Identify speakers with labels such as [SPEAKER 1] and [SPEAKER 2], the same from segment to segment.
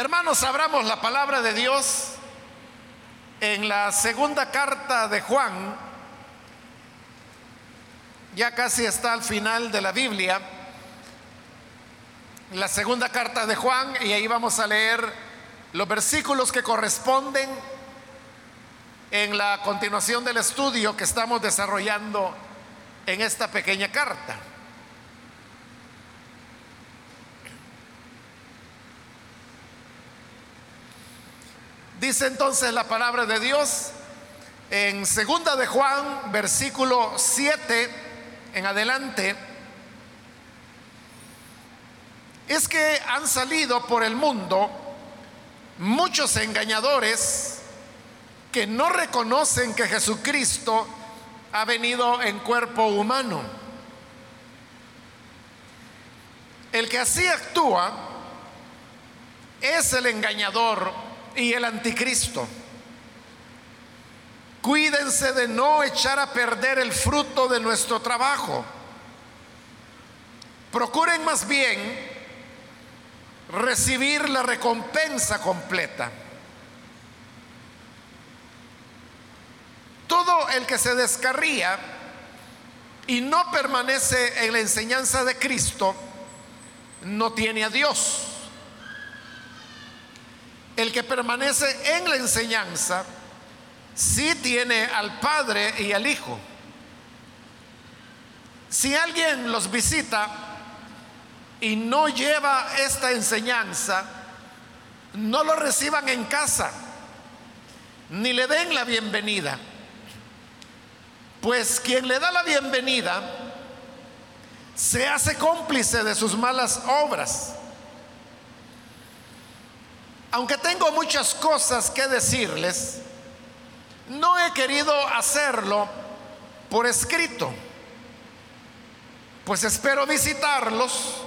[SPEAKER 1] Hermanos, abramos la palabra de Dios en la segunda carta de Juan. Ya casi está al final de la Biblia. La segunda carta de Juan y ahí vamos a leer los versículos que corresponden en la continuación del estudio que estamos desarrollando en esta pequeña carta. Dice entonces la palabra de Dios en segunda de Juan, versículo 7 en adelante, es que han salido por el mundo muchos engañadores que no reconocen que Jesucristo ha venido en cuerpo humano. El que así actúa es el engañador y el anticristo. Cuídense de no echar a perder el fruto de nuestro trabajo. Procuren más bien recibir la recompensa completa. Todo el que se descarría y no permanece en la enseñanza de Cristo, no tiene a Dios. El que permanece en la enseñanza, sí tiene al Padre y al Hijo. Si alguien los visita y no lleva esta enseñanza, no lo reciban en casa, ni le den la bienvenida. Pues quien le da la bienvenida se hace cómplice de sus malas obras. Aunque tengo muchas cosas que decirles, no he querido hacerlo por escrito, pues espero visitarlos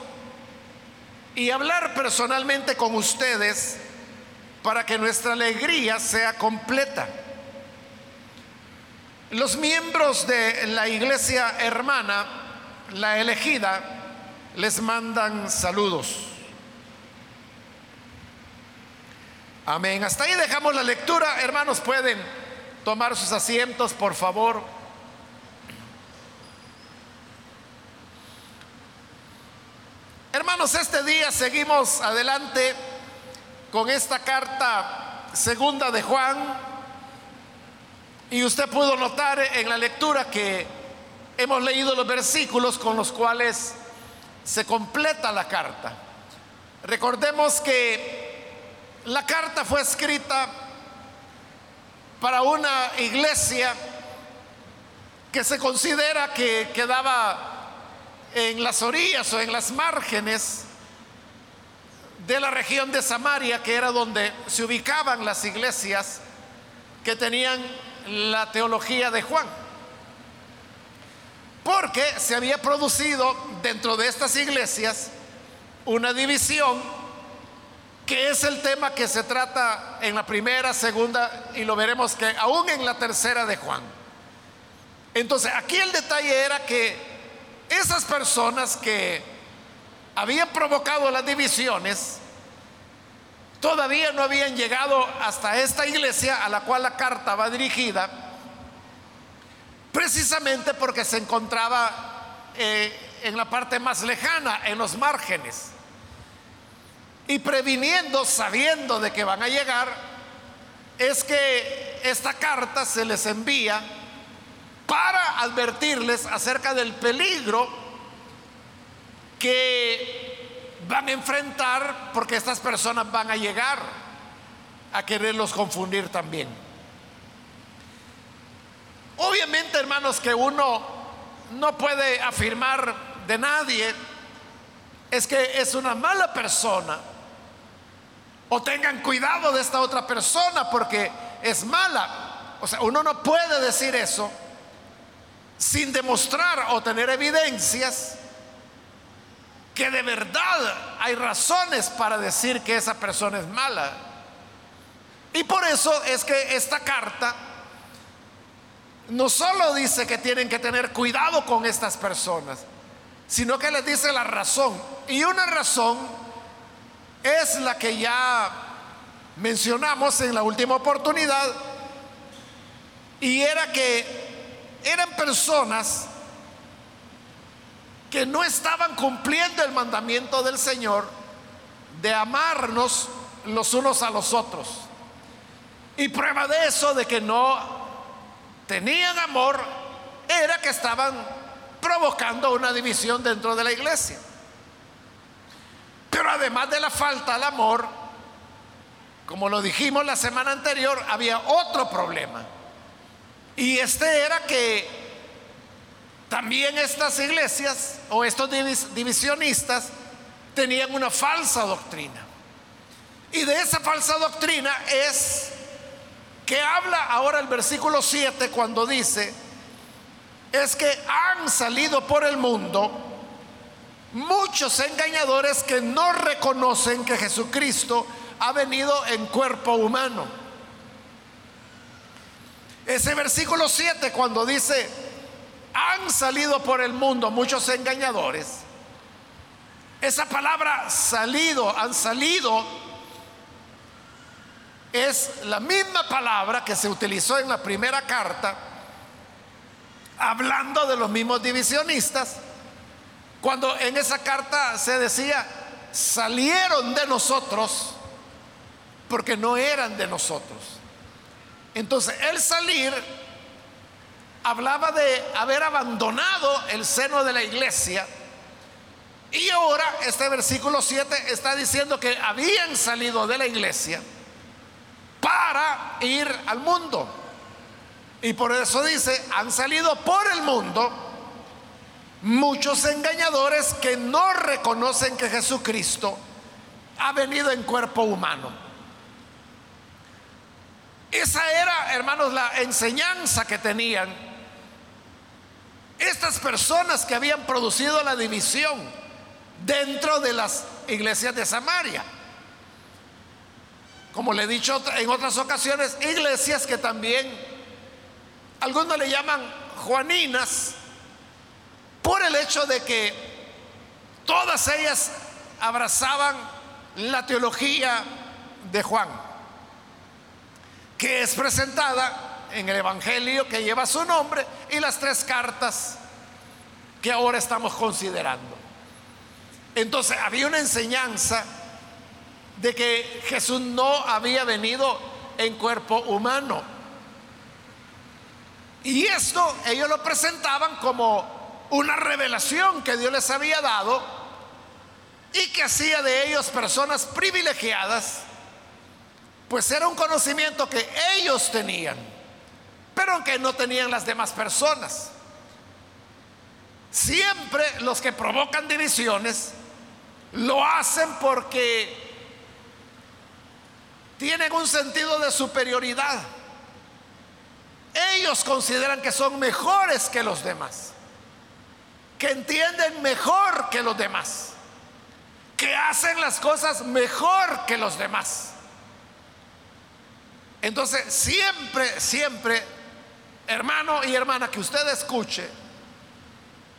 [SPEAKER 1] y hablar personalmente con ustedes para que nuestra alegría sea completa. Los miembros de la iglesia hermana, la elegida, les mandan saludos. Amén. Hasta ahí dejamos la lectura. Hermanos, pueden tomar sus asientos, por favor. Hermanos, este día seguimos adelante con esta carta segunda de Juan. Y usted pudo notar en la lectura que hemos leído los versículos con los cuales se completa la carta. Recordemos que la carta fue escrita para una iglesia que se considera que quedaba en las orillas o en las márgenes de la región de Samaria, que era donde se ubicaban las iglesias que tenían la teología de Juan. Porque se había producido dentro de estas iglesias una división que es el tema que se trata en la primera, segunda y lo veremos que aún en la tercera de Juan. Entonces, aquí el detalle era que esas personas que habían provocado las divisiones, todavía no habían llegado hasta esta iglesia a la cual la carta va dirigida, precisamente porque se encontraba eh, en la parte más lejana, en los márgenes. Y previniendo, sabiendo de que van a llegar, es que esta carta se les envía para advertirles acerca del peligro que van a enfrentar porque estas personas van a llegar a quererlos confundir también. Obviamente, hermanos, que uno no puede afirmar de nadie es que es una mala persona o tengan cuidado de esta otra persona porque es mala. O sea, uno no puede decir eso sin demostrar o tener evidencias que de verdad hay razones para decir que esa persona es mala. Y por eso es que esta carta no solo dice que tienen que tener cuidado con estas personas, sino que les dice la razón. Y una razón es la que ya mencionamos en la última oportunidad y era que eran personas que no estaban cumpliendo el mandamiento del Señor de amarnos los unos a los otros. Y prueba de eso, de que no tenían amor, era que estaban provocando una división dentro de la iglesia. Pero además de la falta al amor, como lo dijimos la semana anterior, había otro problema. Y este era que también estas iglesias o estos divisionistas tenían una falsa doctrina. Y de esa falsa doctrina es que habla ahora el versículo 7 cuando dice, es que han salido por el mundo muchos engañadores que no reconocen que Jesucristo ha venido en cuerpo humano. Ese versículo 7 cuando dice, han salido por el mundo muchos engañadores. Esa palabra salido, han salido, es la misma palabra que se utilizó en la primera carta, hablando de los mismos divisionistas, cuando en esa carta se decía, salieron de nosotros porque no eran de nosotros. Entonces, el salir hablaba de haber abandonado el seno de la iglesia. Y ahora este versículo 7 está diciendo que habían salido de la iglesia para ir al mundo. Y por eso dice, han salido por el mundo muchos engañadores que no reconocen que Jesucristo ha venido en cuerpo humano. Esa era, hermanos, la enseñanza que tenían estas personas que habían producido la división dentro de las iglesias de Samaria. Como le he dicho en otras ocasiones, iglesias que también algunos le llaman juaninas por el hecho de que todas ellas abrazaban la teología de Juan, que es presentada en el Evangelio que lleva su nombre y las tres cartas que ahora estamos considerando. Entonces había una enseñanza de que Jesús no había venido en cuerpo humano. Y esto ellos lo presentaban como una revelación que Dios les había dado y que hacía de ellos personas privilegiadas, pues era un conocimiento que ellos tenían pero que no tenían las demás personas. Siempre los que provocan divisiones lo hacen porque tienen un sentido de superioridad. Ellos consideran que son mejores que los demás, que entienden mejor que los demás, que hacen las cosas mejor que los demás. Entonces, siempre, siempre hermano y hermana, que usted escuche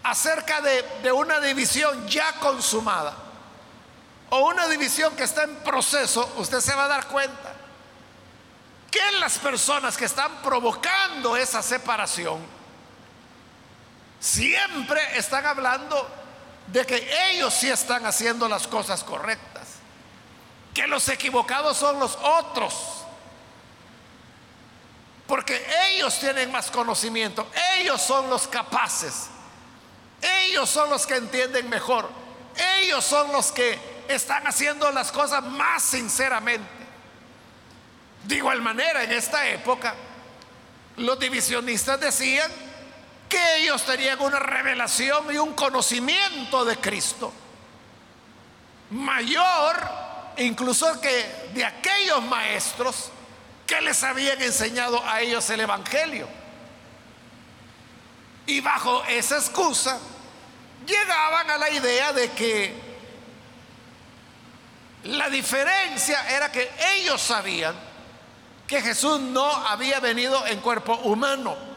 [SPEAKER 1] acerca de, una división ya consumada o una división que está en proceso, usted se va a dar cuenta que las personas que están provocando esa separación siempre están hablando de que ellos sí están haciendo las cosas correctas, que los equivocados son los otros porque ellos tienen más conocimiento, ellos son los capaces, ellos son los que entienden mejor, ellos son los que están haciendo las cosas más sinceramente. De igual manera, en esta época, los divisionistas decían que ellos tenían una revelación y un conocimiento de Cristo mayor incluso que de aquellos maestros que les habían enseñado a ellos el Evangelio. Y bajo esa excusa llegaban a la idea de que la diferencia era que ellos sabían que Jesús no había venido en cuerpo humano.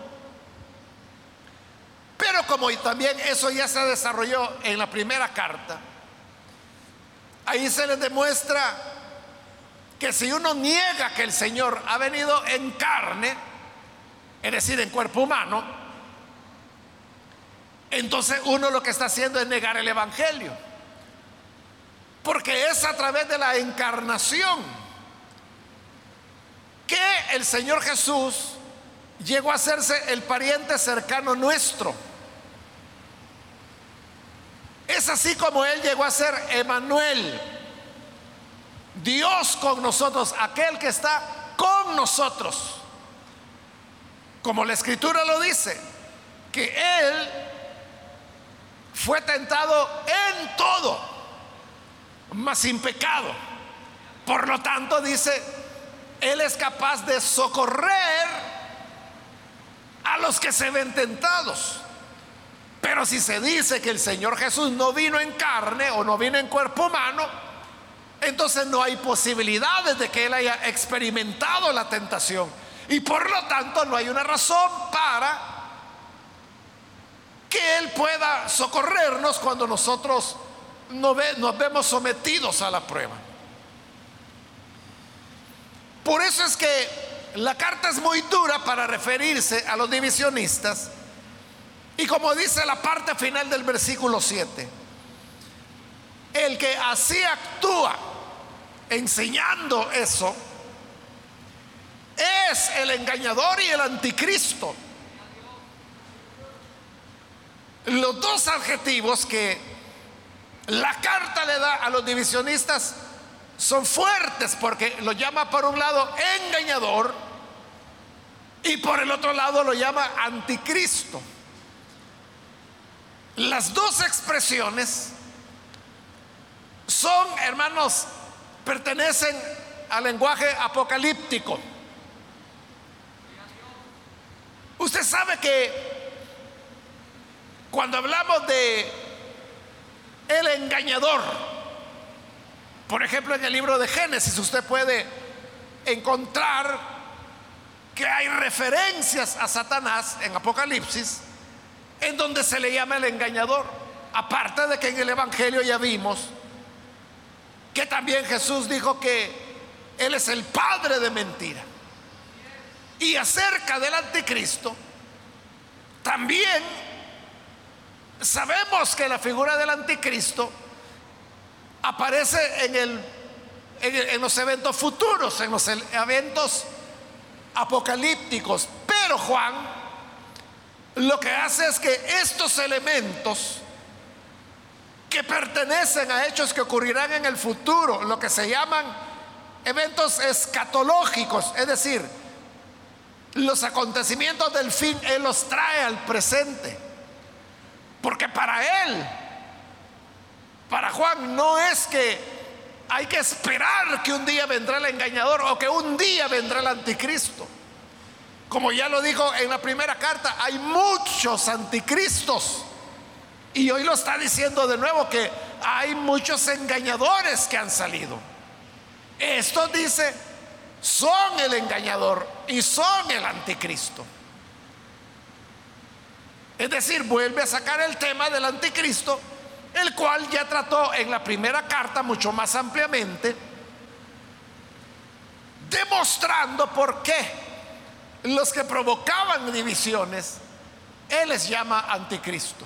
[SPEAKER 1] Como también eso ya se desarrolló en la primera carta, ahí se les demuestra que si uno niega que el Señor ha venido en carne, es decir, en cuerpo humano, entonces uno lo que está haciendo es negar el Evangelio. Porque es a través de la encarnación que el Señor Jesús llegó a hacerse el pariente cercano nuestro. Es así como Él llegó a ser Emanuel, Dios con nosotros, aquel que está con nosotros. Como la escritura lo dice, que Él fue tentado en todo, mas sin pecado. Por lo tanto, dice, Él es capaz de socorrer a los que se ven tentados. Pero si se dice que el Señor Jesús no vino en carne o no vino en cuerpo humano, entonces no hay posibilidades de que Él haya experimentado la tentación. Y por lo tanto no hay una razón para que Él pueda socorrernos cuando nosotros nos vemos sometidos a la prueba. Por eso es que la carta es muy dura para referirse a los divisionistas. Y como dice la parte final del versículo 7, el que así actúa enseñando eso es el engañador y el anticristo. Los dos adjetivos que la carta le da a los divisionistas son fuertes porque lo llama por un lado engañador y por el otro lado lo llama anticristo. Las dos expresiones son, hermanos, pertenecen al lenguaje apocalíptico. Usted sabe que cuando hablamos de el engañador, por ejemplo, en el libro de Génesis usted puede encontrar que hay referencias a Satanás en Apocalipsis en donde se le llama el engañador. Aparte de que en el Evangelio ya vimos que también Jesús dijo que Él es el padre de mentira. Y acerca del anticristo, también sabemos que la figura del anticristo aparece en, en, los eventos futuros, en los eventos apocalípticos. Pero Juan lo que hace es que estos elementos que pertenecen a hechos que ocurrirán en el futuro, lo que se llaman eventos escatológicos, es decir, los acontecimientos del fin, Él los trae al presente. Porque para Él, para Juan, no es que hay que esperar que un día vendrá el engañador o que un día vendrá el anticristo. Como ya lo dijo en la primera carta, hay muchos anticristos. Y hoy lo está diciendo de nuevo que hay muchos engañadores que han salido. Esto dice, son el engañador y son el anticristo. Es decir, vuelve a sacar el tema del anticristo, el cual ya trató en la primera carta mucho más ampliamente, demostrando por qué los que provocaban divisiones, Él les llama anticristo.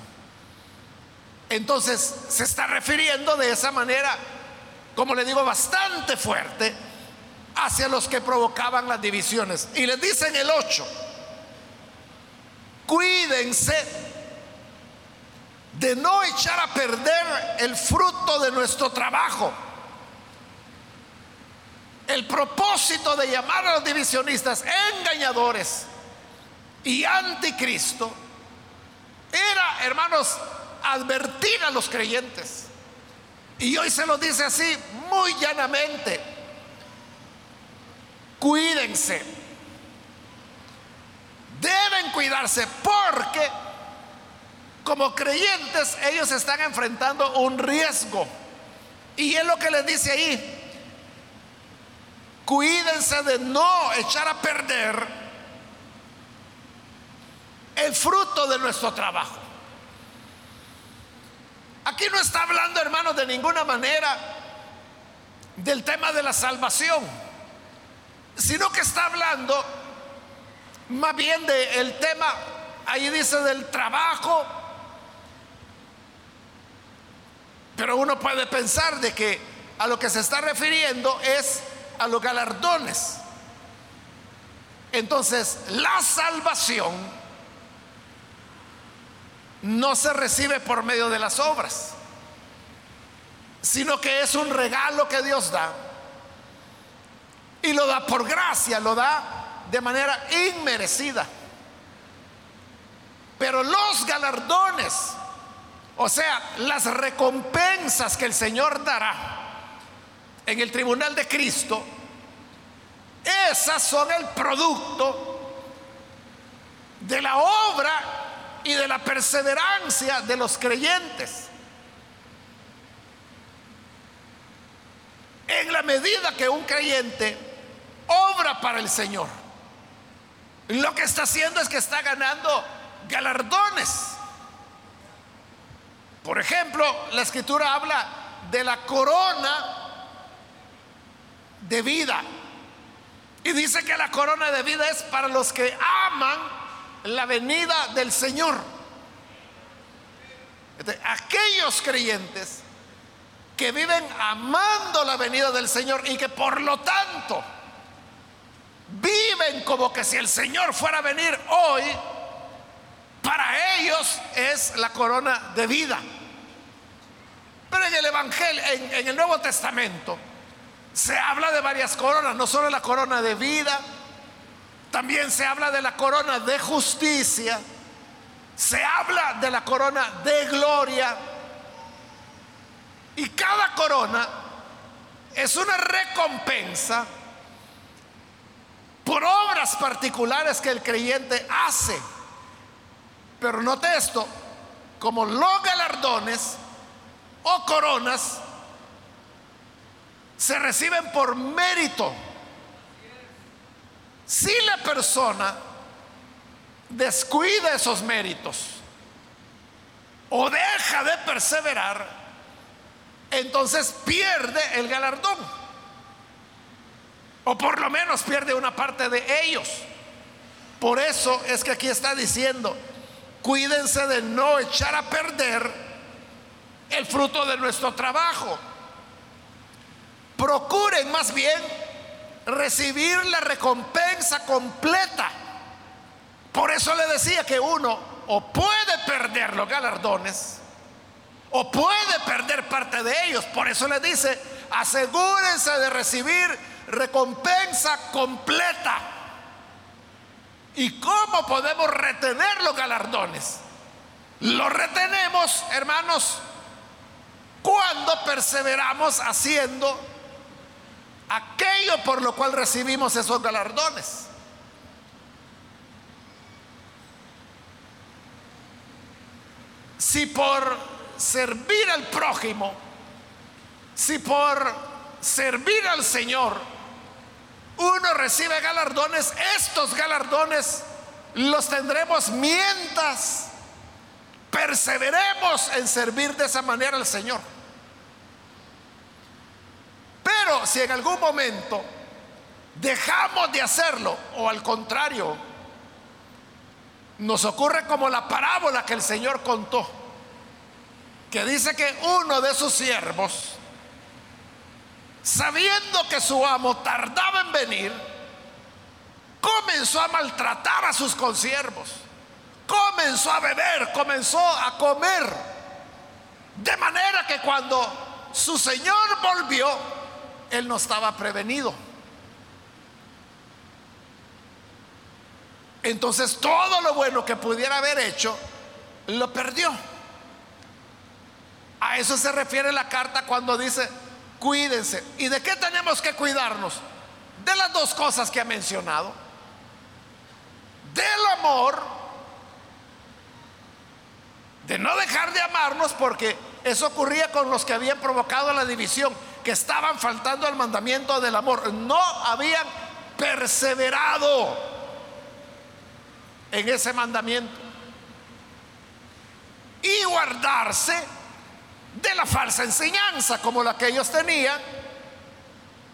[SPEAKER 1] Entonces se está refiriendo de esa manera, como le digo, bastante fuerte hacia los que provocaban las divisiones. Y les dice en el 8, cuídense de no echar a perder el fruto de nuestro trabajo. El propósito de llamar a los divisionistas engañadores y anticristo era, hermanos, advertir a los creyentes. Y hoy se lo dice así, muy llanamente. Cuídense. Deben cuidarse porque como creyentes ellos están enfrentando un riesgo. Y es lo que les dice ahí. Cuídense de no echar a perder el fruto de nuestro trabajo. Aquí no está hablando, hermanos, de ninguna manera del tema de la salvación, sino que está hablando más bien del tema, ahí dice del trabajo, pero uno puede pensar de que a lo que se está refiriendo es a los galardones. Entonces, la salvación no se recibe por medio de las obras, sino que es un regalo que Dios da. Y lo da por gracia, lo da de manera inmerecida. Pero los galardones, o sea, las recompensas que el Señor dará en el tribunal de Cristo, esas son el producto de la obra y de la perseverancia de los creyentes. En la medida que un creyente obra para el Señor, lo que está haciendo es que está ganando galardones. Por ejemplo, la escritura habla de la corona de vida y dice que la corona de vida es para los que aman la venida del Señor. Aquellos creyentes que viven amando la venida del Señor y que por lo tanto viven como que si el Señor fuera a venir hoy, para ellos es la corona de vida. Pero en el Evangelio, en, en el Nuevo Testamento, se habla de varias coronas, no solo la corona de vida, también se habla de la corona de justicia, se habla de la corona de gloria. Y cada corona es una recompensa por obras particulares que el creyente hace. Pero note esto, como los galardones o coronas se reciben por mérito. Si la persona descuida esos méritos o deja de perseverar, entonces pierde el galardón. O por lo menos pierde una parte de ellos. Por eso es que aquí está diciendo, cuídense de no echar a perder el fruto de nuestro trabajo procuren más bien recibir la recompensa completa. Por eso le decía que uno o puede perder los galardones o puede perder parte de ellos. Por eso le dice, asegúrense de recibir recompensa completa. ¿Y cómo podemos retener los galardones? Los retenemos, hermanos, cuando perseveramos haciendo aquello por lo cual recibimos esos galardones. Si por servir al prójimo, si por servir al Señor uno recibe galardones, estos galardones los tendremos mientras perseveremos en servir de esa manera al Señor. Pero si en algún momento dejamos de hacerlo o al contrario, nos ocurre como la parábola que el Señor contó, que dice que uno de sus siervos, sabiendo que su amo tardaba en venir, comenzó a maltratar a sus consiervos, comenzó a beber, comenzó a comer, de manera que cuando su Señor volvió, él no estaba prevenido. Entonces todo lo bueno que pudiera haber hecho, lo perdió. A eso se refiere la carta cuando dice, cuídense. ¿Y de qué tenemos que cuidarnos? De las dos cosas que ha mencionado. Del amor, de no dejar de amarnos porque eso ocurría con los que habían provocado la división que estaban faltando al mandamiento del amor, no habían perseverado en ese mandamiento. Y guardarse de la falsa enseñanza como la que ellos tenían,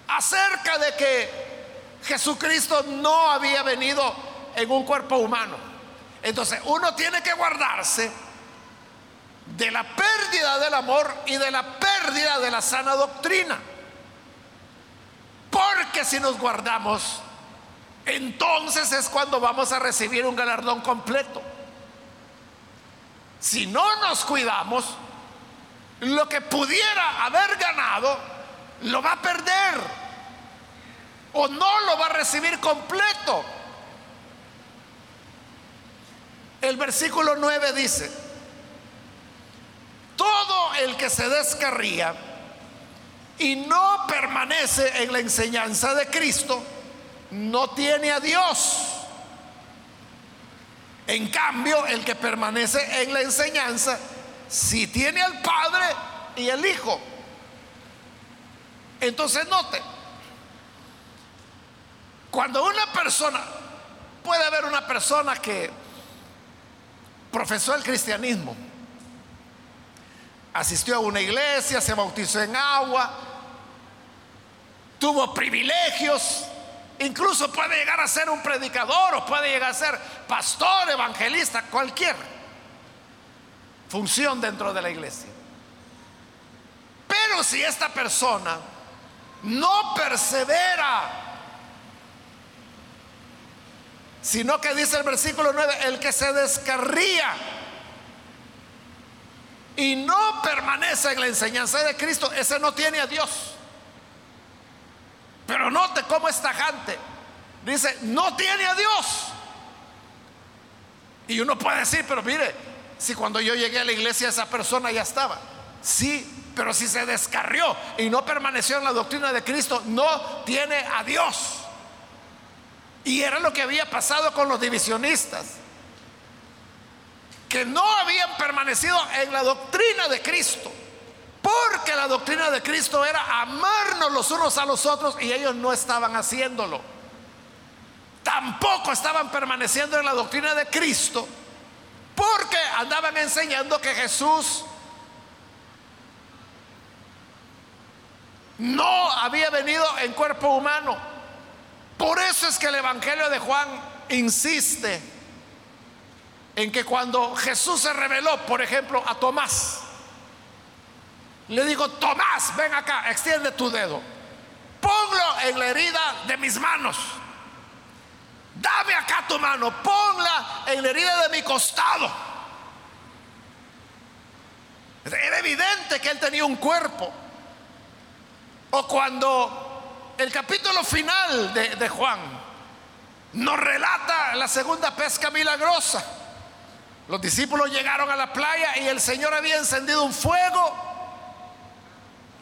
[SPEAKER 1] acerca de que Jesucristo no había venido en un cuerpo humano. Entonces uno tiene que guardarse de la pérdida del amor y de la pérdida de la sana doctrina. Porque si nos guardamos, entonces es cuando vamos a recibir un galardón completo. Si no nos cuidamos, lo que pudiera haber ganado, lo va a perder. O no lo va a recibir completo. El versículo 9 dice, todo el que se descarría y no permanece en la enseñanza de Cristo, no tiene a Dios. En cambio, el que permanece en la enseñanza, sí tiene al Padre y al Hijo. Entonces note, cuando una persona, puede haber una persona que profesó el cristianismo, asistió a una iglesia, se bautizó en agua, tuvo privilegios, incluso puede llegar a ser un predicador o puede llegar a ser pastor, evangelista, cualquier función dentro de la iglesia. Pero si esta persona no persevera, sino que dice el versículo 9, el que se descarría y no permanece en la enseñanza de Cristo, ese no tiene a Dios. Pero note cómo es tajante. Dice, no tiene a Dios. Y uno puede decir, pero mire, si cuando yo llegué a la iglesia esa persona ya estaba. Sí, pero si se descarrió y no permaneció en la doctrina de Cristo, no tiene a Dios. Y era lo que había pasado con los divisionistas, que no habían permanecido en la doctrina de Cristo, porque la doctrina de Cristo era amarnos los unos a los otros y ellos no estaban haciéndolo. Tampoco estaban permaneciendo en la doctrina de Cristo, porque andaban enseñando que Jesús no había venido en cuerpo humano por eso es que el Evangelio de Juan insiste en que cuando Jesús se reveló, por ejemplo, a Tomás, le digo, Tomás, ven acá, extiende tu dedo, ponlo en la herida de mis manos, dame acá tu mano, ponla en la herida de mi costado. Era evidente que él tenía un cuerpo. O cuando el capítulo final de, Juan nos relata la segunda pesca milagrosa. Los discípulos llegaron a la playa y el Señor había encendido un fuego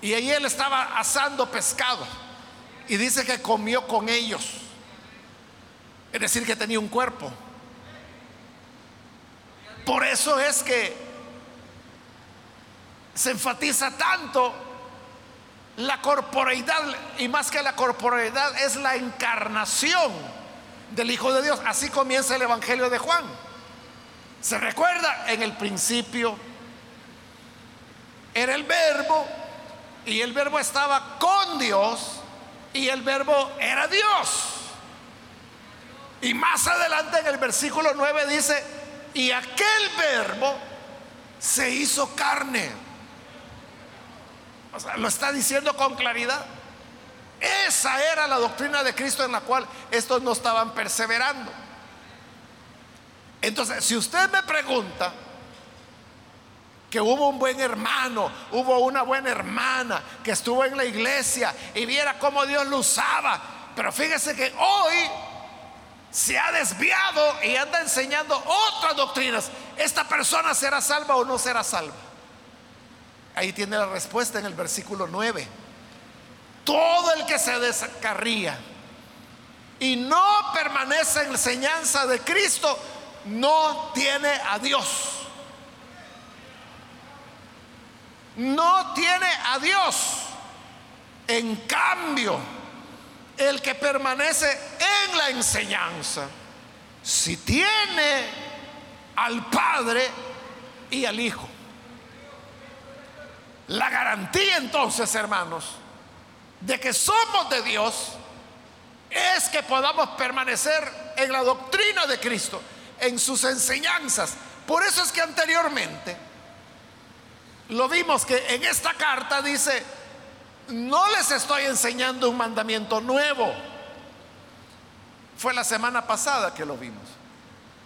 [SPEAKER 1] y ahí él estaba asando pescado y dice que comió con ellos. Es decir, que tenía un cuerpo. Por eso es que se enfatiza tanto la corporeidad, y más que la corporeidad, es la encarnación del Hijo de Dios. Así comienza el Evangelio de Juan. ¿Se recuerda? En el principio era el verbo y el verbo estaba con Dios y el verbo era Dios. Y más adelante en el versículo 9 dice, y aquel verbo se hizo carne lo está diciendo con claridad. Esa era la doctrina de Cristo en la cual estos no estaban perseverando. Entonces, si usted me pregunta que hubo un buen hermano, hubo una buena hermana que estuvo en la iglesia y viera cómo Dios lo usaba, pero fíjese que hoy se ha desviado y anda enseñando otras doctrinas, ¿esta persona será salva o no será salva? Ahí tiene la respuesta en el versículo 9. Todo el que se descarría y no permanece en la enseñanza de Cristo, no tiene a Dios. No tiene a Dios. En cambio, el que permanece en la enseñanza, si tiene al Padre y al Hijo. La garantía entonces, hermanos, de que somos de Dios es que podamos permanecer en la doctrina de Cristo, en sus enseñanzas. Por eso es que anteriormente lo vimos que en esta carta dice, no les estoy enseñando un mandamiento nuevo. Fue la semana pasada que lo vimos.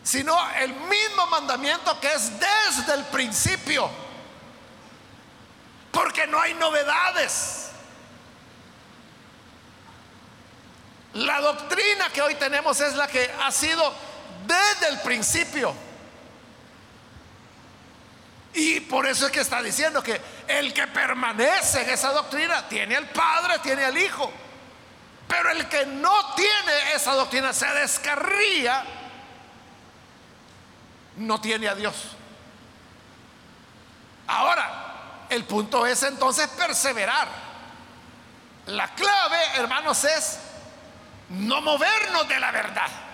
[SPEAKER 1] Sino el mismo mandamiento que es desde el principio. Porque no hay novedades. La doctrina que hoy tenemos es la que ha sido desde el principio. Y por eso es que está diciendo que el que permanece en esa doctrina tiene al Padre, tiene al Hijo. Pero el que no tiene esa doctrina, se descarría, no tiene a Dios. Ahora, el punto es entonces perseverar. La clave, hermanos, es no movernos de la verdad.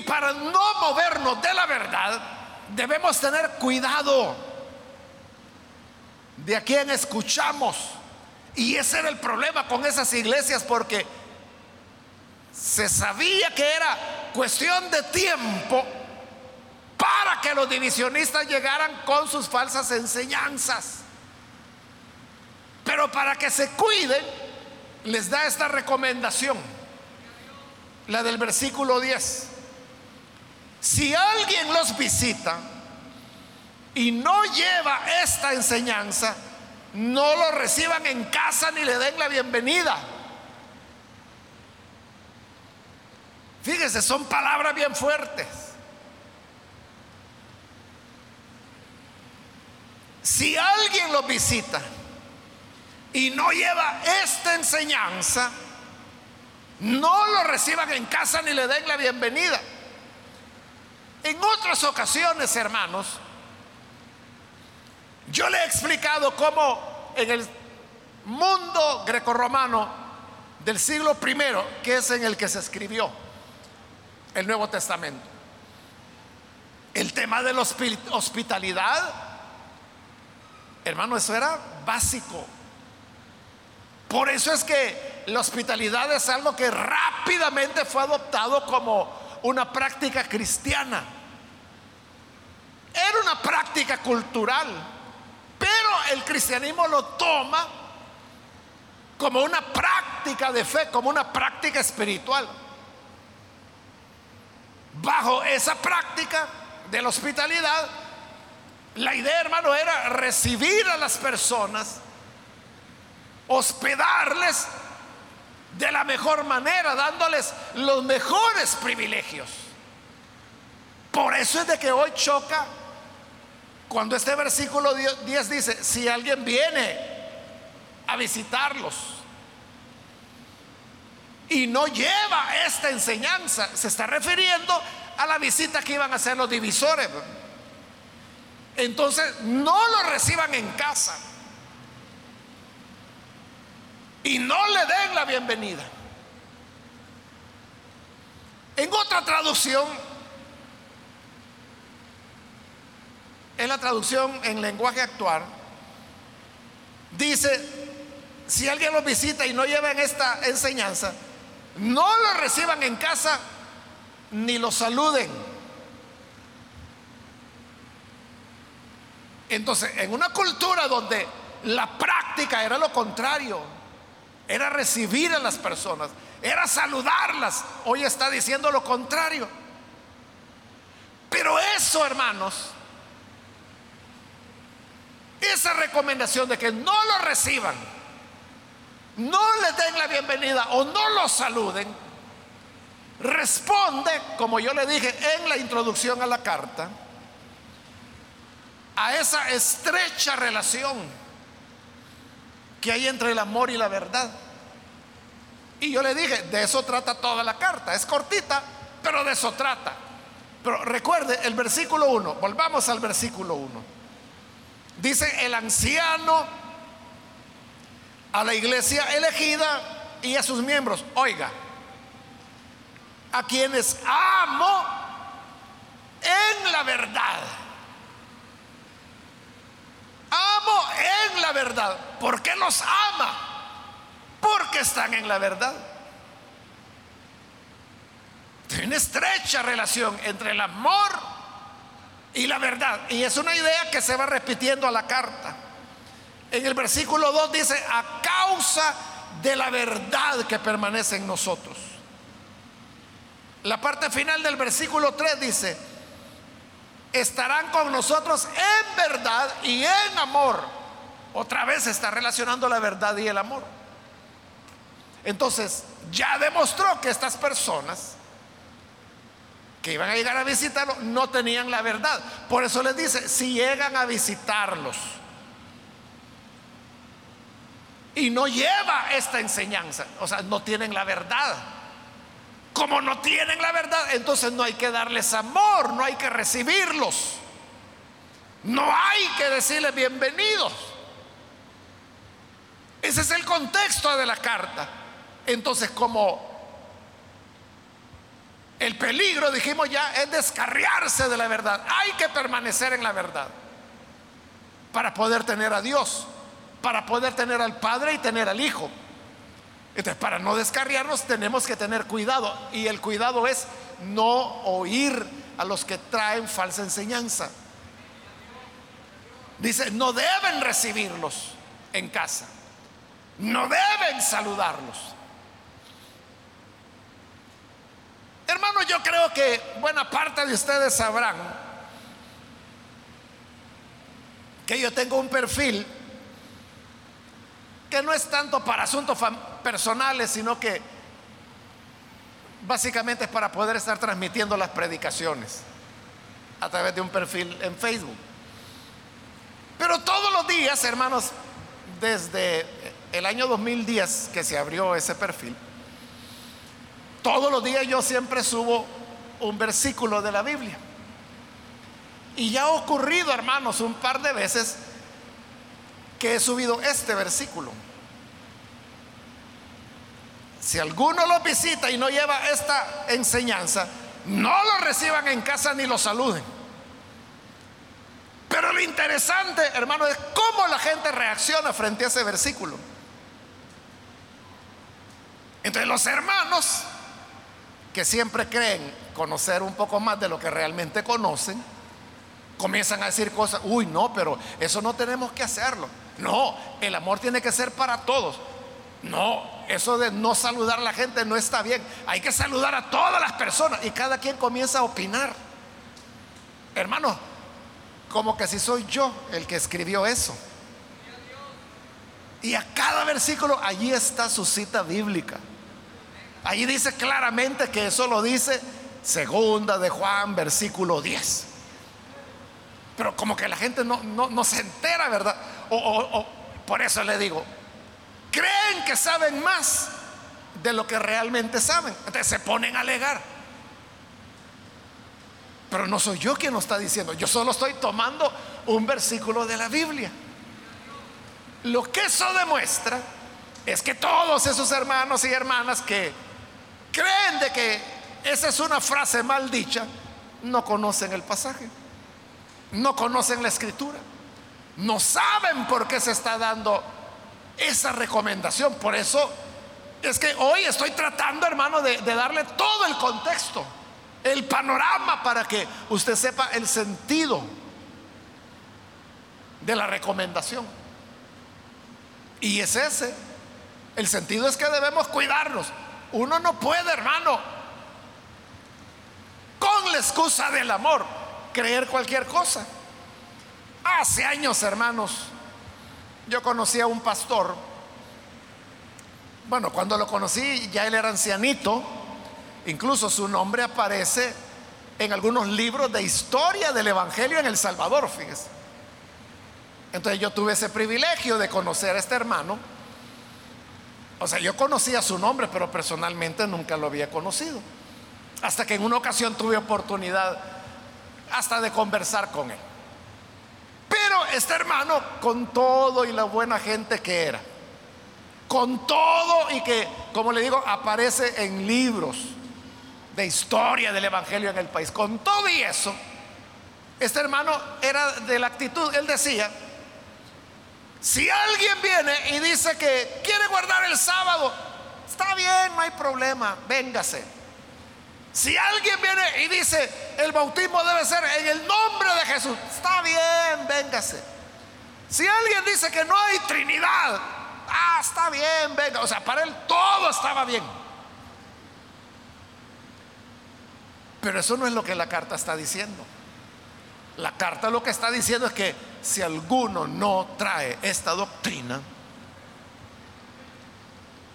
[SPEAKER 1] Y para no movernos de la verdad, debemos tener cuidado de a quién escuchamos. Y ese era el problema con esas iglesias porque se sabía que era cuestión de tiempo para que los divisionistas llegaran con sus falsas enseñanzas. Pero para que se cuiden, les da esta recomendación, la del versículo 10. Si alguien los visita y no lleva esta enseñanza, no lo reciban en casa ni le den la bienvenida. Fíjese, son palabras bien fuertes. Si alguien los visita y no lleva esta enseñanza, no lo reciban en casa ni le den la bienvenida. En otras ocasiones, hermanos, yo le he explicado cómo en el mundo grecorromano del siglo I, que es en el que se escribió el Nuevo Testamento, el tema de la hospitalidad, hermano, eso era básico. Por eso es que la hospitalidad es algo que rápidamente fue adoptado como una práctica cristiana. Era una práctica cultural, pero el cristianismo lo toma como una práctica de fe, como una práctica espiritual. Bajo esa práctica de la hospitalidad, la idea, hermano, era recibir a las personas hospedarles de la mejor manera, dándoles los mejores privilegios. Por eso es de que hoy choca cuando este versículo 10 dice, si alguien viene a visitarlos y no lleva esta enseñanza, se está refiriendo a la visita que iban a hacer los divisores. Entonces, no lo reciban en casa y no le den la bienvenida. En otra traducción, en la traducción en lenguaje actual, dice, si alguien los visita y no llevan esta enseñanza, no lo reciban en casa ni lo saluden. Entonces, en una cultura donde la práctica era lo contrario, era recibir a las personas, era saludarlas. Hoy está diciendo lo contrario. Pero eso, hermanos, esa recomendación de que no lo reciban, no les den la bienvenida o no lo saluden, responde, como yo le dije en la introducción a la carta, a esa estrecha relación que hay entre el amor y la verdad. Y yo le dije, de eso trata toda la carta. Es cortita, pero de eso trata. Pero recuerde el versículo 1, volvamos al versículo 1. Dice el anciano a la iglesia elegida y a sus miembros, oiga, a quienes amo en la verdad. Amo en la verdad. ¿Por qué los ama? porque están en la verdad. Hay una estrecha relación entre el amor y la verdad. Y es una idea que se va repitiendo a la carta. En el versículo 2 dice, a causa de la verdad que permanece en nosotros. La parte final del versículo 3 dice, estarán con nosotros en verdad y en amor. Otra vez está relacionando la verdad y el amor. Entonces, ya demostró que estas personas que iban a llegar a visitarlo no tenían la verdad. Por eso les dice, si llegan a visitarlos y no lleva esta enseñanza, o sea, no tienen la verdad. Como no tienen la verdad, entonces no hay que darles amor, no hay que recibirlos. No hay que decirles bienvenidos. Ese es el contexto de la carta. Entonces, como el peligro, dijimos ya, es descarriarse de la verdad. Hay que permanecer en la verdad para poder tener a Dios, para poder tener al Padre y tener al Hijo. Entonces, para no descarriarnos tenemos que tener cuidado. Y el cuidado es no oír a los que traen falsa enseñanza. Dice, no deben recibirlos en casa. No deben saludarlos. Hermano, yo creo que buena parte de ustedes sabrán que yo tengo un perfil que no es tanto para asuntos personales, sino que básicamente es para poder estar transmitiendo las predicaciones a través de un perfil en Facebook. Pero todos los días, hermanos, desde el año 2010 que se abrió ese perfil, todos los días yo siempre subo un versículo de la Biblia. Y ya ha ocurrido, hermanos, un par de veces que he subido este versículo. Si alguno lo visita y no lleva esta enseñanza, no lo reciban en casa ni lo saluden. Pero lo interesante, hermano, es cómo la gente reacciona frente a ese versículo. Entre los hermanos que siempre creen conocer un poco más de lo que realmente conocen, comienzan a decir cosas, uy, no, pero eso no tenemos que hacerlo. No, el amor tiene que ser para todos. No, eso de no saludar a la gente no está bien. Hay que saludar a todas las personas y cada quien comienza a opinar. Hermano, como que si soy yo el que escribió eso. Y a cada versículo allí está su cita bíblica. Allí dice claramente que eso lo dice segunda de Juan, versículo 10. Pero como que la gente no, no, se entera, ¿verdad? O, por eso le digo, creen que saben más de lo que realmente saben. Entonces se ponen a alegar. Pero no soy yo quien lo está diciendo. Yo solo estoy tomando un versículo de la Biblia. Lo que eso demuestra es que todos esos hermanos y hermanas que creen de que esa es una frase mal dicha, no conocen el pasaje, no conocen la escritura, no saben por qué se está dando esa recomendación. Por eso es que hoy estoy tratando, hermano, de, de darle todo el contexto, el panorama para que usted sepa el sentido de la recomendación. Y es ese. El sentido es que debemos cuidarnos. Uno no puede, hermano, con la excusa del amor, creer cualquier cosa. Hace años, hermanos, yo conocí a un pastor. Bueno, cuando lo conocí ya él era ancianito. Incluso su nombre aparece en algunos libros de historia del Evangelio en El Salvador, fíjese. Entonces yo tuve ese privilegio de conocer a este hermano o sea, yo conocía su nombre, pero personalmente nunca lo había conocido. Hasta que en una ocasión tuve oportunidad hasta de conversar con él. Pero este hermano, con todo y la buena gente que era, con todo y que, como le digo, aparece en libros de historia del Evangelio en el país, con todo y eso, este hermano era de la actitud, él decía Si alguien viene y dice que quiere guardar el sábado, está bien, no hay problema, véngase. Si alguien viene y dice el bautismo debe ser en el nombre de Jesús, está bien, véngase. Si alguien dice que no hay Trinidad, ah, está bien, venga. O sea, para él todo estaba bien. Pero eso no es lo que la carta está diciendo. La carta lo que está diciendo es que si alguno no trae esta doctrina,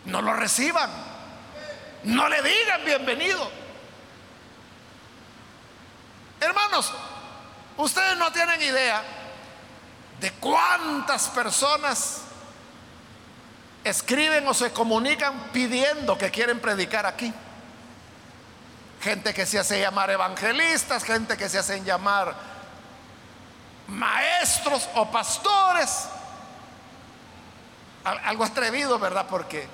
[SPEAKER 1] no lo reciban, no le digan bienvenido. Hermanos, ustedes no tienen idea de cuántas personas escriben o se comunican pidiendo que quieren predicar aquí. Gente que se hace llamar evangelistas, gente que se hacen llamar maestros o pastores. Algo atrevido, ¿verdad? Porque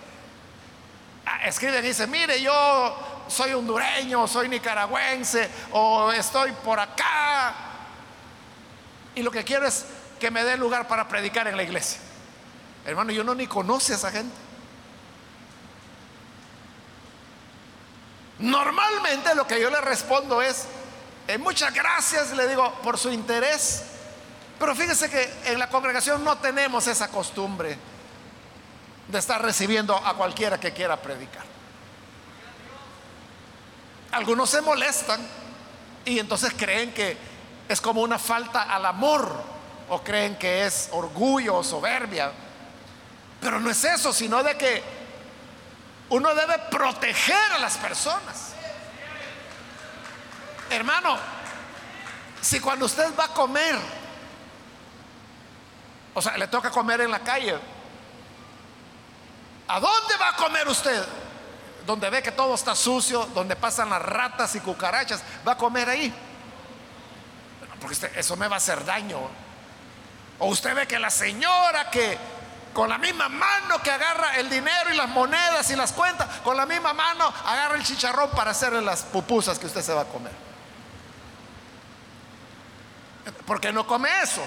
[SPEAKER 1] ah, escriben y dicen, mire, yo soy hondureño, soy nicaragüense, o estoy por acá. Y lo que quiero es que me dé lugar para predicar en la iglesia. Hermano, yo no ni conoce a esa gente. Normalmente lo que yo le respondo es, eh, muchas gracias, le digo, por su interés pero fíjese que en la congregación no tenemos esa costumbre de estar recibiendo a cualquiera que quiera predicar. Algunos se molestan y entonces creen que es como una falta al amor o creen que es orgullo o soberbia. Pero no es eso, sino de que uno debe proteger a las personas. Hermano, si cuando usted va a comer o sea, le toca comer en la calle. ¿A dónde va a comer usted? Donde ve que todo está sucio, donde pasan las ratas y cucarachas, va a comer ahí. Porque eso me va a hacer daño. O usted ve que la señora que con la misma mano que agarra el dinero y las monedas y las cuentas, con la misma mano agarra el chicharrón para hacerle las pupusas que usted se va a comer. ¿Por qué no come eso?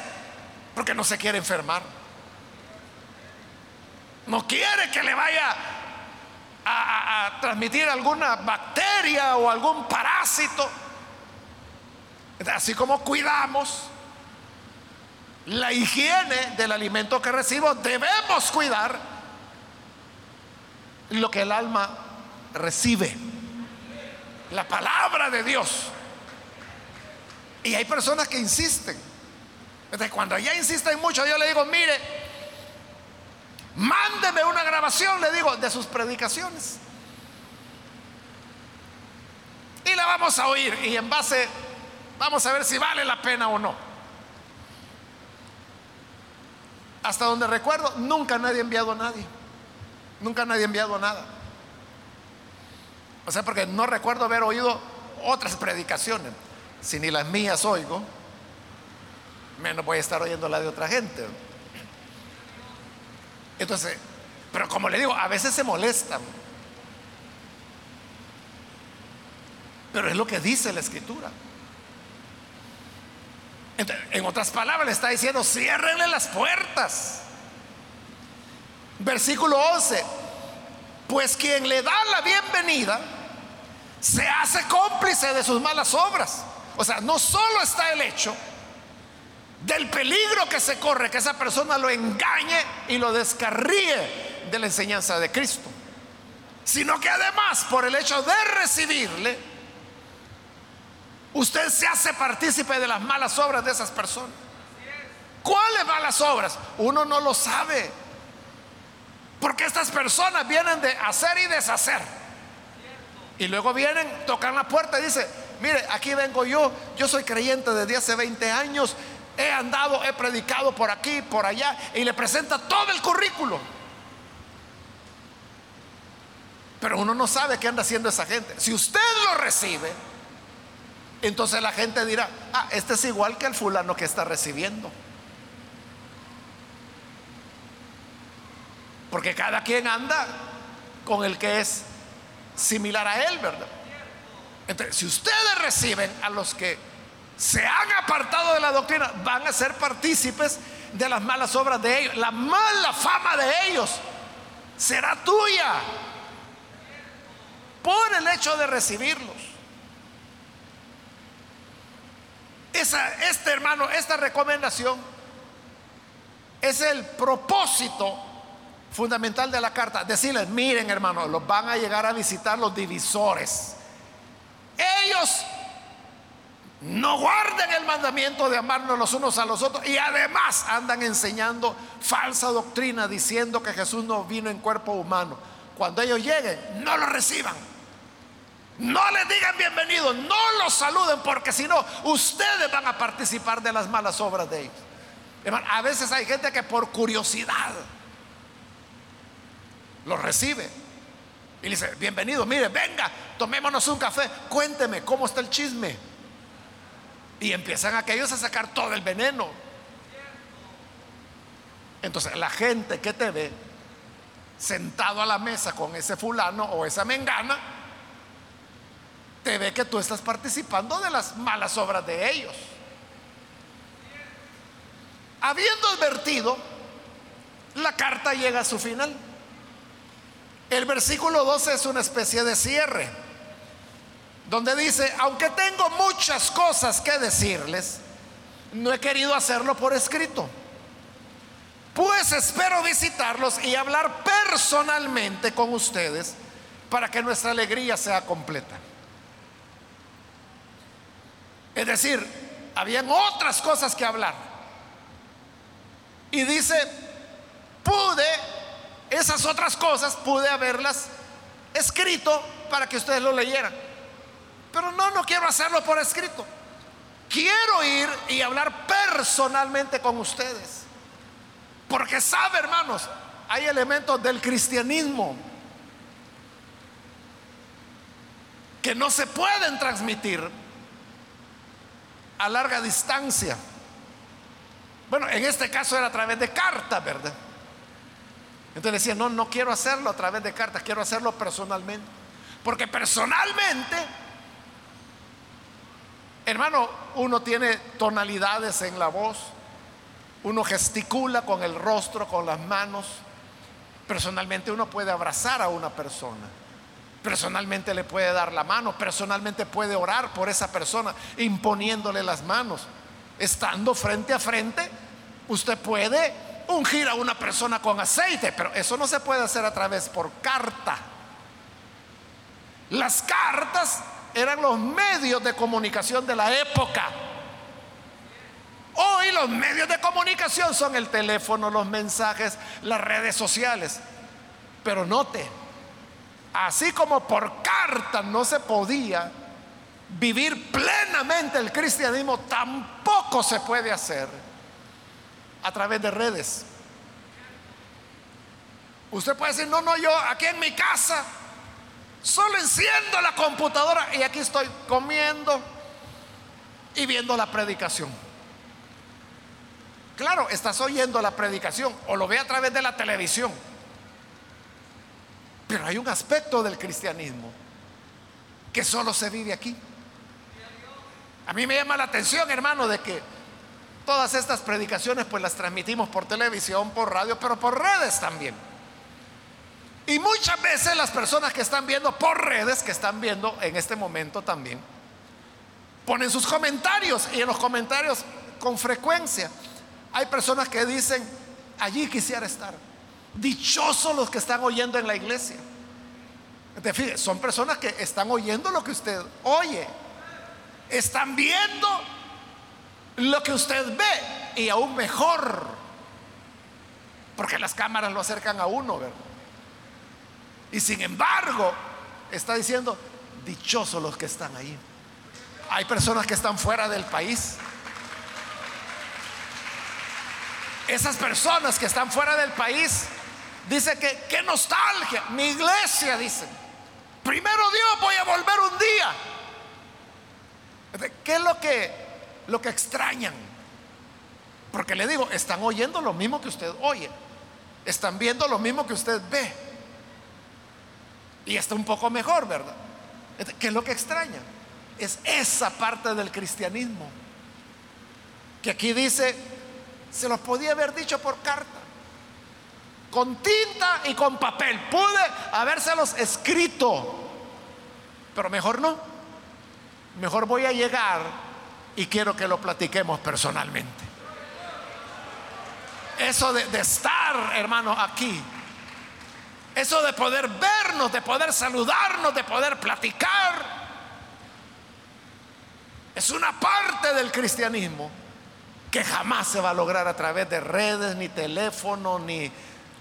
[SPEAKER 1] Porque no se quiere enfermar. No quiere que le vaya a, transmitir alguna bacteria o algún parásito. Así como cuidamos la higiene del alimento que recibo, debemos cuidar lo que el alma recibe. La palabra de Dios. Y hay personas que insisten cuando ya insisten mucho, yo le digo, mire, mándeme una grabación, le digo, de sus predicaciones. Y la vamos a oír y en base, vamos a ver si vale la pena o no. Hasta donde recuerdo, nunca nadie ha enviado a nadie. Nunca nadie ha enviado nada. O sea, porque no recuerdo haber oído otras predicaciones. Si ni las mías oigo, menos voy a estar oyendo la de otra gente. Entonces, pero como le digo, a veces se molestan. Pero es lo que dice la escritura. en otras palabras, le está diciendo, ciérrenle las puertas. Versículo 11, pues quien le da la bienvenida se hace cómplice de sus malas obras. O sea, no solo está el hecho del peligro que se corre, que esa persona lo engañe y lo descarríe de la enseñanza de Cristo, sino que además por el hecho de recibirle, usted se hace partícipe de las malas obras de esas personas. ¿Cuáles malas obras? Uno no lo sabe, porque estas personas vienen de hacer y deshacer. Y luego vienen, tocan la puerta y dicen, mire, aquí vengo yo, yo soy creyente desde hace 20 años, he andado, he predicado por aquí, por allá, y le presenta todo el currículo. Pero uno no sabe qué anda haciendo esa gente. Si usted lo recibe, entonces la gente dirá, ah, este es igual que el fulano que está recibiendo. Porque cada quien anda con el que es similar a él, ¿verdad? Entonces, si ustedes reciben a los que se han apartado de la doctrina van a ser partícipes de las malas obras de ellos. La mala fama de ellos será tuya por el hecho de recibirlos. Este hermano, esta recomendación es el propósito fundamental de la carta. Decirles, miren hermano, los van a llegar a visitar los divisores. Ellos no guarden el mandamiento de amarnos los unos a los otros y además andan enseñando falsa doctrina diciendo que Jesús no vino en cuerpo humano. Cuando ellos lleguen, no lo reciban. No les digan bienvenido, no los saluden porque si no, ustedes van a participar de las malas obras de ellos. a veces hay gente que por curiosidad los recibe y dice, bienvenido, mire, venga, tomémonos un café, cuénteme cómo está el chisme. Y empiezan aquellos a sacar todo el veneno. Entonces la gente que te ve sentado a la mesa con ese fulano o esa mengana, te ve que tú estás participando de las malas obras de ellos. Habiendo advertido, la carta llega a su final. El versículo 12 es una especie de cierre, donde dice, aunque tengo muchas cosas que decirles, no he querido hacerlo por escrito, pues espero visitarlos y hablar personalmente con ustedes para que nuestra alegría sea completa. Es decir, habían otras cosas que hablar. Y dice, pude, esas otras cosas, pude haberlas escrito para que ustedes lo leyeran. Pero no, no quiero hacerlo por escrito. Quiero ir y hablar personalmente con ustedes. Porque sabe, hermanos, hay elementos del cristianismo que no se pueden transmitir a larga distancia. Bueno, en este caso era a través de carta, ¿verdad? Entonces decía, no, no quiero hacerlo a través de cartas, quiero hacerlo personalmente. Porque personalmente, hermano, uno tiene tonalidades en la voz, uno gesticula con el rostro, con las manos. Personalmente uno puede abrazar a una persona. Personalmente le puede dar la mano, personalmente puede orar por esa persona imponiéndole las manos. Estando frente a frente, usted puede ungir a una persona con aceite, pero eso no se puede hacer a través por carta. Las cartas eran los medios de comunicación de la época. Hoy los medios de comunicación son el teléfono, los mensajes, las redes sociales. Pero note, así como por carta no se podía vivir plenamente el cristianismo, tampoco se puede hacer a través de redes. Usted puede decir, no, no, yo aquí en mi casa solo enciendo la computadora y aquí estoy comiendo y viendo la predicación. Claro, estás oyendo la predicación o lo ve a través de la televisión. Pero hay un aspecto del cristianismo que solo se vive aquí. A mí me llama la atención, hermano, de que todas estas predicaciones pues las transmitimos por televisión, por radio, pero por redes también. Y muchas veces las personas que están viendo por redes, que están viendo en este momento también, ponen sus comentarios y en los comentarios con frecuencia hay personas que dicen, allí quisiera estar. Dichosos los que están oyendo en la iglesia. Son personas que están oyendo lo que usted oye. Están viendo lo que usted ve y aún mejor. Porque las cámaras lo acercan a uno, ¿verdad? Y sin embargo, está diciendo, dichosos los que están ahí. Hay personas que están fuera del país Esas personas que están fuera del país, dice que qué nostalgia. Mi iglesia, dice. Primero Dios, voy a volver un día. ¿Qué es lo que, lo que extrañan? Porque le digo, están oyendo lo mismo que usted oye. Están viendo lo mismo que usted ve. Y está un poco mejor, ¿verdad? ¿Qué es lo que extraña? Es esa parte del cristianismo. Que aquí dice, Se los podía haber dicho por carta, con tinta y con papel. Pude habérselos escrito, pero mejor no. Mejor voy a llegar y quiero que lo platiquemos personalmente. Eso de, de estar, hermano, aquí. Eso de poder vernos, de poder saludarnos, de poder platicar. Es una parte del cristianismo que jamás se va a lograr a través de redes, ni teléfono, ni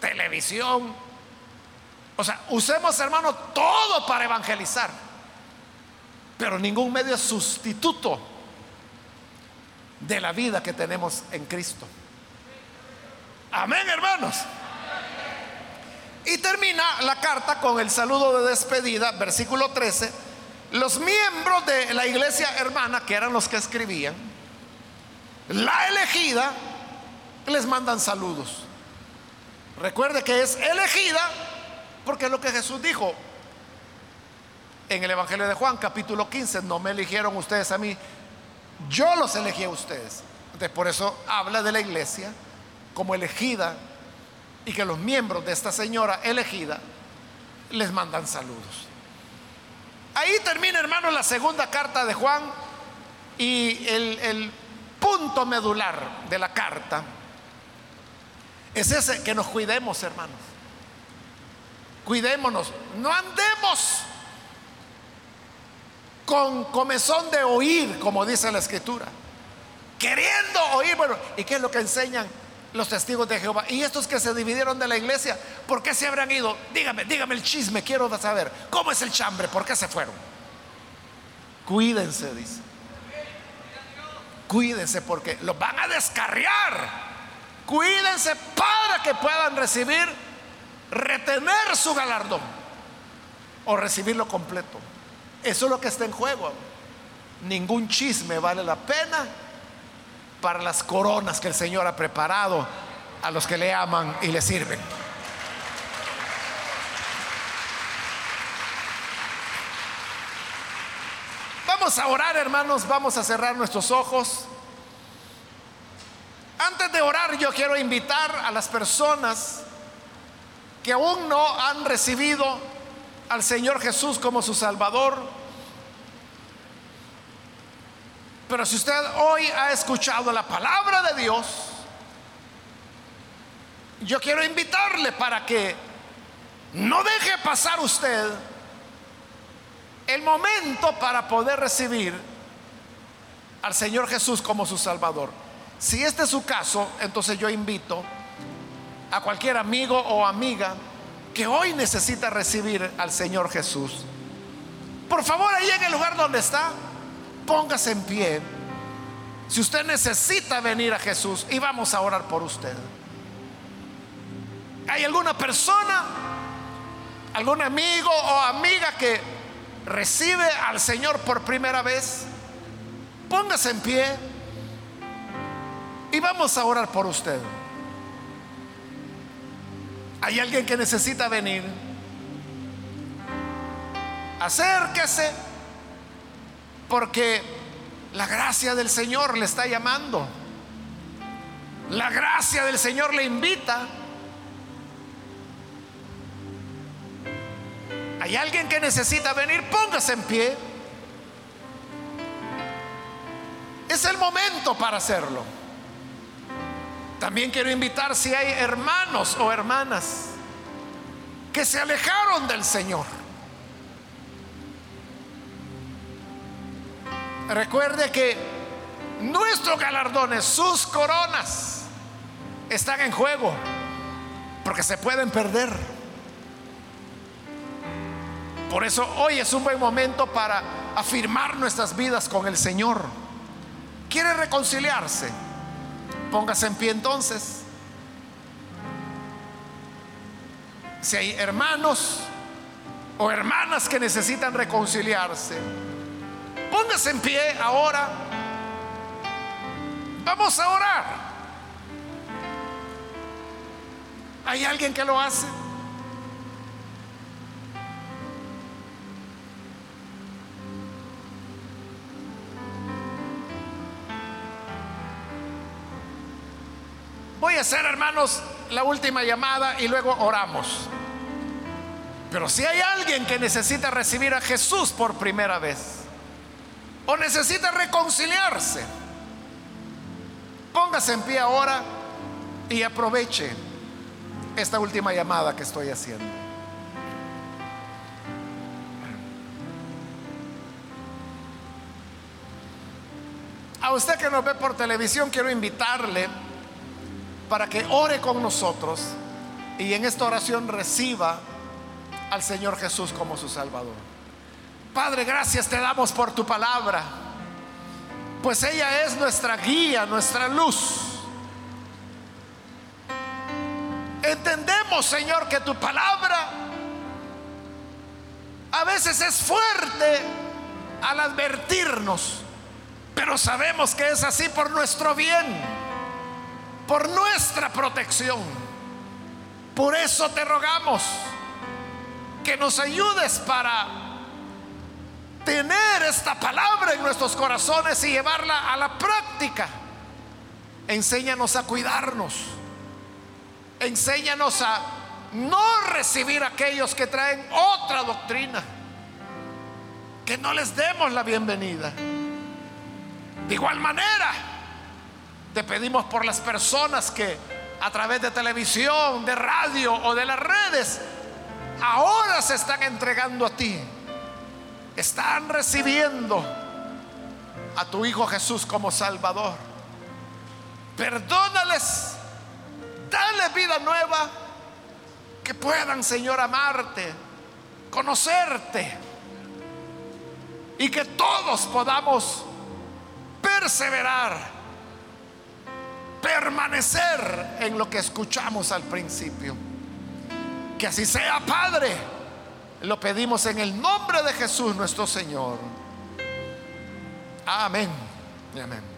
[SPEAKER 1] televisión. O sea, usemos, hermano, todo para evangelizar. Pero ningún medio es sustituto de la vida que tenemos en Cristo. Amén, hermanos. Y termina la carta con el saludo de despedida, versículo 13. Los miembros de la iglesia hermana, que eran los que escribían, la elegida, les mandan saludos. Recuerde que es elegida porque es lo que Jesús dijo en el Evangelio de Juan, capítulo 15, no me eligieron ustedes a mí, yo los elegí a ustedes. Por eso habla de la iglesia como elegida y que los miembros de esta señora elegida les mandan saludos. Ahí termina, hermano, la segunda carta de Juan y el, el punto medular de la carta es ese, que nos cuidemos, hermanos. Cuidémonos, no andemos con comezón de oír, como dice la escritura, queriendo oír, bueno, ¿y qué es lo que enseñan? Los testigos de Jehová. Y estos que se dividieron de la iglesia, ¿por qué se habrán ido? Dígame, dígame el chisme, quiero saber. ¿Cómo es el chambre? ¿Por qué se fueron? Cuídense, dice. Cuídense porque los van a descarriar. Cuídense para que puedan recibir, retener su galardón o recibirlo completo. Eso es lo que está en juego. Ningún chisme vale la pena para las coronas que el Señor ha preparado a los que le aman y le sirven. Vamos a orar, hermanos, vamos a cerrar nuestros ojos. Antes de orar, yo quiero invitar a las personas que aún no han recibido al Señor Jesús como su Salvador Pero si usted hoy ha escuchado la palabra de Dios, yo quiero invitarle para que no deje pasar usted el momento para poder recibir al Señor Jesús como su Salvador. Si este es su caso, entonces yo invito a cualquier amigo o amiga que hoy necesita recibir al Señor Jesús. Por favor, ahí en el lugar donde está, Póngase en pie. Si usted necesita venir a Jesús y vamos a orar por usted. ¿Hay alguna persona, algún amigo o amiga que recibe al Señor por primera vez? Póngase en pie y vamos a orar por usted. ¿Hay alguien que necesita venir? Acérquese porque la gracia del Señor le está llamando. La gracia del Señor le invita. ¿Hay alguien que necesita venir? Póngase en pie. Es el momento para hacerlo. También quiero invitar si hay hermanos o hermanas que se alejaron del Señor Recuerde que nuestros galardones, sus coronas, están en juego porque se pueden perder. Por eso hoy es un buen momento para afirmar nuestras vidas con el Señor. ¿Quiere reconciliarse? Póngase en pie entonces. Si hay hermanos o hermanas que necesitan reconciliarse, Póngase en pie ahora. Vamos a orar. ¿Hay alguien que lo hace? Voy a hacer, hermanos, la última llamada y luego oramos. Pero si hay alguien que necesita recibir a Jesús por primera vez o necesita reconciliarse, póngase en pie ahora y aproveche esta última llamada que estoy haciendo. A usted que nos ve por televisión, quiero invitarle para que ore con nosotros y en esta oración reciba al Señor Jesús como su Salvador. Padre, gracias te damos por tu palabra, pues ella es nuestra guía, nuestra luz. Entendemos, Señor, que tu palabra a veces es fuerte al advertirnos pero sabemos que es así por nuestro bien, por nuestra protección. Por eso te rogamos que nos ayudes para tener esta palabra en nuestros corazones y llevarla a la práctica. Enséñanos a cuidarnos. Enséñanos a no recibir a aquellos que traen otra doctrina. Que no les demos la bienvenida. De igual manera, te pedimos por las personas que a través de televisión, de radio o de las redes, ahora se están entregando a ti. Están recibiendo a tu Hijo Jesús como Salvador. Perdónales, dale vida nueva, que puedan, Señor, amarte, conocerte y que todos podamos perseverar, permanecer en lo que escuchamos al principio. Que así sea, Padre. Lo pedimos en el nombre de Jesús nuestro Señor. Amén amén.